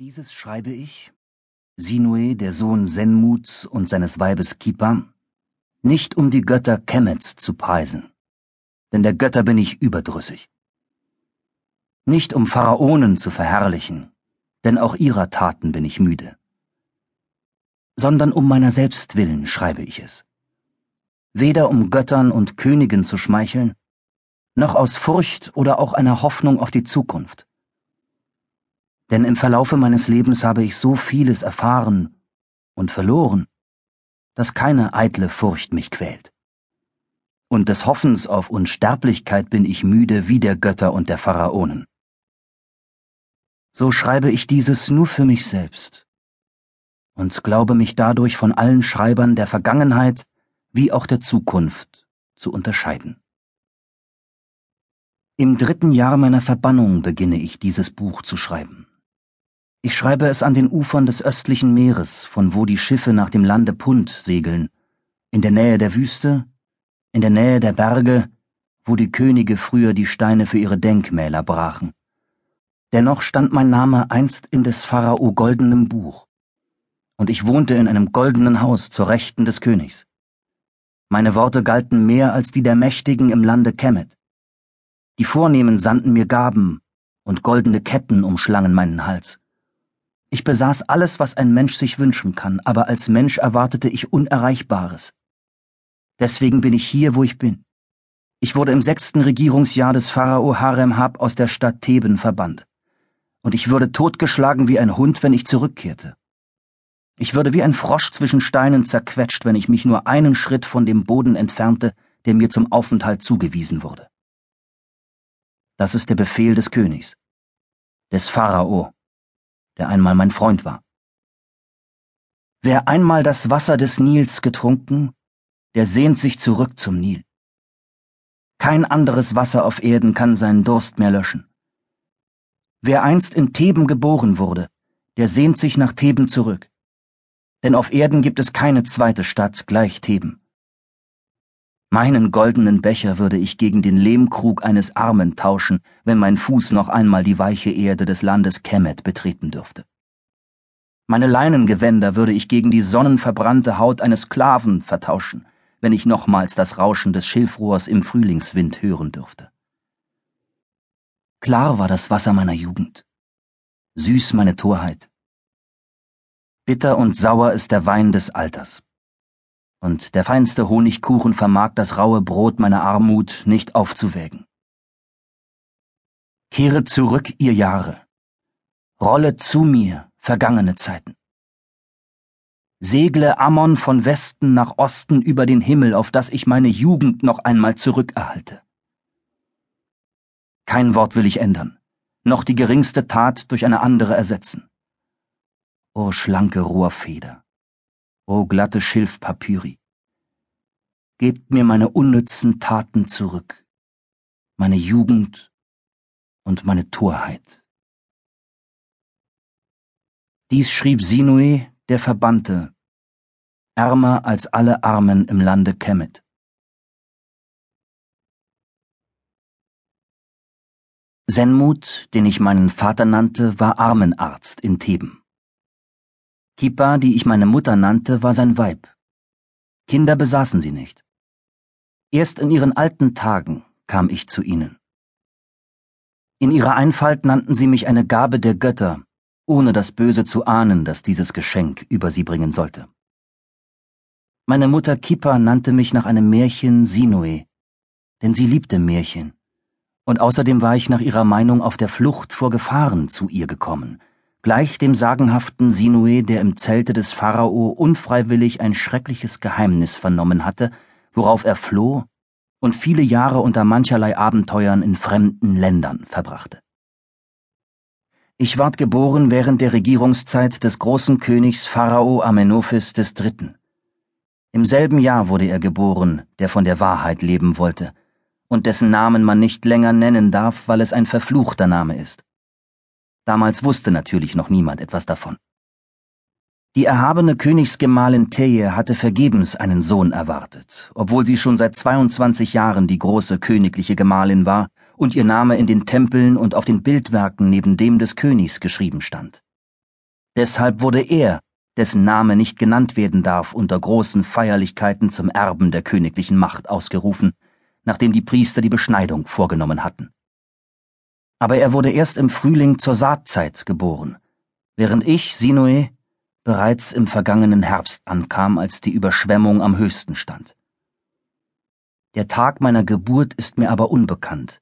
Dieses schreibe ich, Sinue, der Sohn Senmuts und seines Weibes Kipa, nicht um die Götter Kemets zu preisen, denn der Götter bin ich überdrüssig. Nicht um Pharaonen zu verherrlichen, denn auch ihrer Taten bin ich müde. Sondern um meiner selbst willen schreibe ich es. Weder um Göttern und Königen zu schmeicheln, noch aus Furcht oder auch einer Hoffnung auf die Zukunft denn im Verlaufe meines Lebens habe ich so vieles erfahren und verloren, dass keine eitle Furcht mich quält. Und des Hoffens auf Unsterblichkeit bin ich müde wie der Götter und der Pharaonen. So schreibe ich dieses nur für mich selbst und glaube mich dadurch von allen Schreibern der Vergangenheit wie auch der Zukunft zu unterscheiden. Im dritten Jahr meiner Verbannung beginne ich dieses Buch zu schreiben. Ich schreibe es an den Ufern des östlichen Meeres, von wo die Schiffe nach dem Lande Punt segeln, in der Nähe der Wüste, in der Nähe der Berge, wo die Könige früher die Steine für ihre Denkmäler brachen. Dennoch stand mein Name einst in des Pharao goldenem Buch, und ich wohnte in einem goldenen Haus zur Rechten des Königs. Meine Worte galten mehr als die der Mächtigen im Lande Kemet. Die Vornehmen sandten mir Gaben, und goldene Ketten umschlangen meinen Hals. Ich besaß alles, was ein Mensch sich wünschen kann, aber als Mensch erwartete ich Unerreichbares. Deswegen bin ich hier, wo ich bin. Ich wurde im sechsten Regierungsjahr des Pharao Haremhab aus der Stadt Theben verbannt. Und ich würde totgeschlagen wie ein Hund, wenn ich zurückkehrte. Ich würde wie ein Frosch zwischen Steinen zerquetscht, wenn ich mich nur einen Schritt von dem Boden entfernte, der mir zum Aufenthalt zugewiesen wurde. Das ist der Befehl des Königs, des Pharao, der einmal mein Freund war. Wer einmal das Wasser des Nils getrunken, der sehnt sich zurück zum Nil. Kein anderes Wasser auf Erden kann seinen Durst mehr löschen. Wer einst in Theben geboren wurde, der sehnt sich nach Theben zurück. Denn auf Erden gibt es keine zweite Stadt gleich Theben. Meinen goldenen Becher würde ich gegen den Lehmkrug eines Armen tauschen, wenn mein Fuß noch einmal die weiche Erde des Landes Kemet betreten dürfte. Meine Leinengewänder würde ich gegen die sonnenverbrannte Haut eines Sklaven vertauschen, wenn ich nochmals das Rauschen des Schilfrohrs im Frühlingswind hören dürfte. Klar war das Wasser meiner Jugend, süß meine Torheit. Bitter und sauer ist der Wein des Alters und der feinste Honigkuchen vermag das raue Brot meiner Armut nicht aufzuwägen. Kehre zurück, ihr Jahre. Rolle zu mir, vergangene Zeiten. Segle Ammon von Westen nach Osten über den Himmel, auf dass ich meine Jugend noch einmal zurückerhalte. Kein Wort will ich ändern, noch die geringste Tat durch eine andere ersetzen. O schlanke Rohrfeder, O glatte Schilfpapyri. Gebt mir meine unnützen Taten zurück, meine Jugend und meine Torheit. Dies schrieb Sinue, der Verbannte, ärmer als alle Armen im Lande Kemet. Senmut, den ich meinen Vater nannte, war Armenarzt in Theben. Kippa, die ich meine Mutter nannte, war sein Weib. Kinder besaßen sie nicht. Erst in ihren alten Tagen kam ich zu ihnen. In ihrer Einfalt nannten sie mich eine Gabe der Götter, ohne das Böse zu ahnen, das dieses Geschenk über sie bringen sollte. Meine Mutter Kippa nannte mich nach einem Märchen Sinue, denn sie liebte Märchen, und außerdem war ich nach ihrer Meinung auf der Flucht vor Gefahren zu ihr gekommen, gleich dem sagenhaften Sinue, der im Zelte des Pharao unfreiwillig ein schreckliches Geheimnis vernommen hatte, worauf er floh und viele Jahre unter mancherlei Abenteuern in fremden Ländern verbrachte. Ich ward geboren während der Regierungszeit des großen Königs Pharao Amenophis III. Im selben Jahr wurde er geboren, der von der Wahrheit leben wollte, und dessen Namen man nicht länger nennen darf, weil es ein verfluchter Name ist. Damals wusste natürlich noch niemand etwas davon. Die erhabene Königsgemahlin Teje hatte vergebens einen Sohn erwartet, obwohl sie schon seit 22 Jahren die große königliche Gemahlin war und ihr Name in den Tempeln und auf den Bildwerken neben dem des Königs geschrieben stand. Deshalb wurde er, dessen Name nicht genannt werden darf, unter großen Feierlichkeiten zum Erben der königlichen Macht ausgerufen, nachdem die Priester die Beschneidung vorgenommen hatten. Aber er wurde erst im Frühling zur Saatzeit geboren, während ich, Sinue, bereits im vergangenen Herbst ankam, als die Überschwemmung am höchsten stand. Der Tag meiner Geburt ist mir aber unbekannt,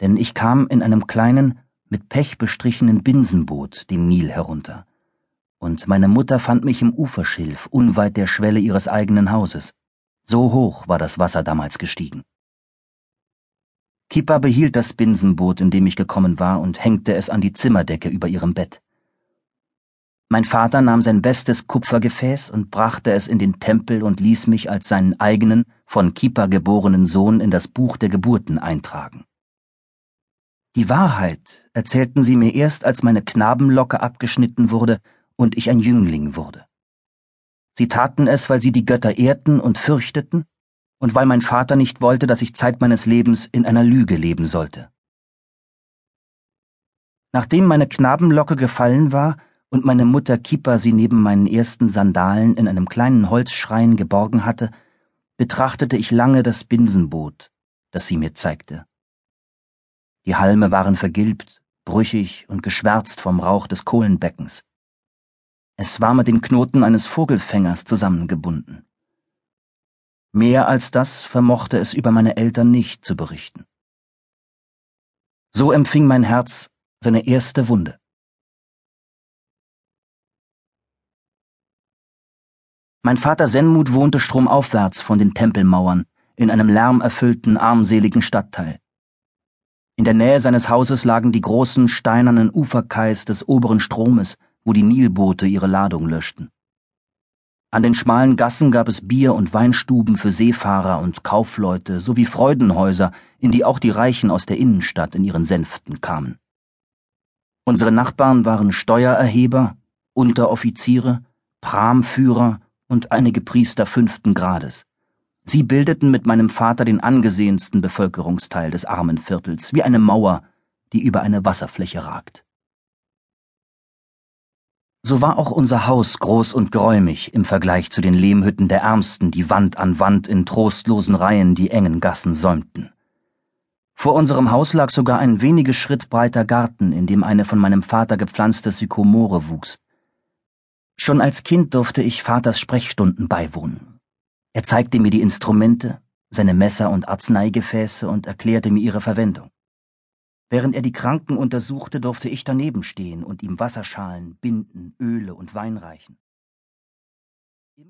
denn ich kam in einem kleinen, mit Pech bestrichenen Binsenboot den Nil herunter, und meine Mutter fand mich im Uferschilf unweit der Schwelle ihres eigenen Hauses. So hoch war das Wasser damals gestiegen. Kippa behielt das Binsenboot, in dem ich gekommen war, und hängte es an die Zimmerdecke über ihrem Bett. Mein Vater nahm sein bestes Kupfergefäß und brachte es in den Tempel und ließ mich als seinen eigenen, von Kippa geborenen Sohn in das Buch der Geburten eintragen. Die Wahrheit erzählten sie mir erst, als meine Knabenlocke abgeschnitten wurde und ich ein Jüngling wurde. Sie taten es, weil sie die Götter ehrten und fürchteten und weil mein Vater nicht wollte, dass ich Zeit meines Lebens in einer Lüge leben sollte. Nachdem meine Knabenlocke gefallen war, und meine Mutter Kippa sie neben meinen ersten Sandalen in einem kleinen Holzschrein geborgen hatte, betrachtete ich lange das Binsenboot, das sie mir zeigte. Die Halme waren vergilbt, brüchig und geschwärzt vom Rauch des Kohlenbeckens. Es war mit den Knoten eines Vogelfängers zusammengebunden. Mehr als das vermochte es über meine Eltern nicht zu berichten. So empfing mein Herz seine erste Wunde. Mein Vater Senmut wohnte stromaufwärts von den Tempelmauern in einem lärmerfüllten, armseligen Stadtteil. In der Nähe seines Hauses lagen die großen steinernen Uferkais des oberen Stromes, wo die Nilboote ihre Ladung löschten. An den schmalen Gassen gab es Bier- und Weinstuben für Seefahrer und Kaufleute sowie Freudenhäuser, in die auch die Reichen aus der Innenstadt in ihren Sänften kamen. Unsere Nachbarn waren Steuererheber, Unteroffiziere, Pramführer und einige Priester fünften Grades. Sie bildeten mit meinem Vater den angesehensten Bevölkerungsteil des armen Viertels, wie eine Mauer, die über eine Wasserfläche ragt. So war auch unser Haus groß und geräumig im Vergleich zu den Lehmhütten der Ärmsten, die Wand an Wand in trostlosen Reihen die engen Gassen säumten. Vor unserem Haus lag sogar ein wenige Schritt breiter Garten, in dem eine von meinem Vater gepflanzte Sykomore wuchs, Schon als Kind durfte ich Vaters Sprechstunden beiwohnen. Er zeigte mir die Instrumente, seine Messer und Arzneigefäße und erklärte mir ihre Verwendung. Während er die Kranken untersuchte, durfte ich daneben stehen und ihm Wasserschalen, Binden, Öle und Wein reichen.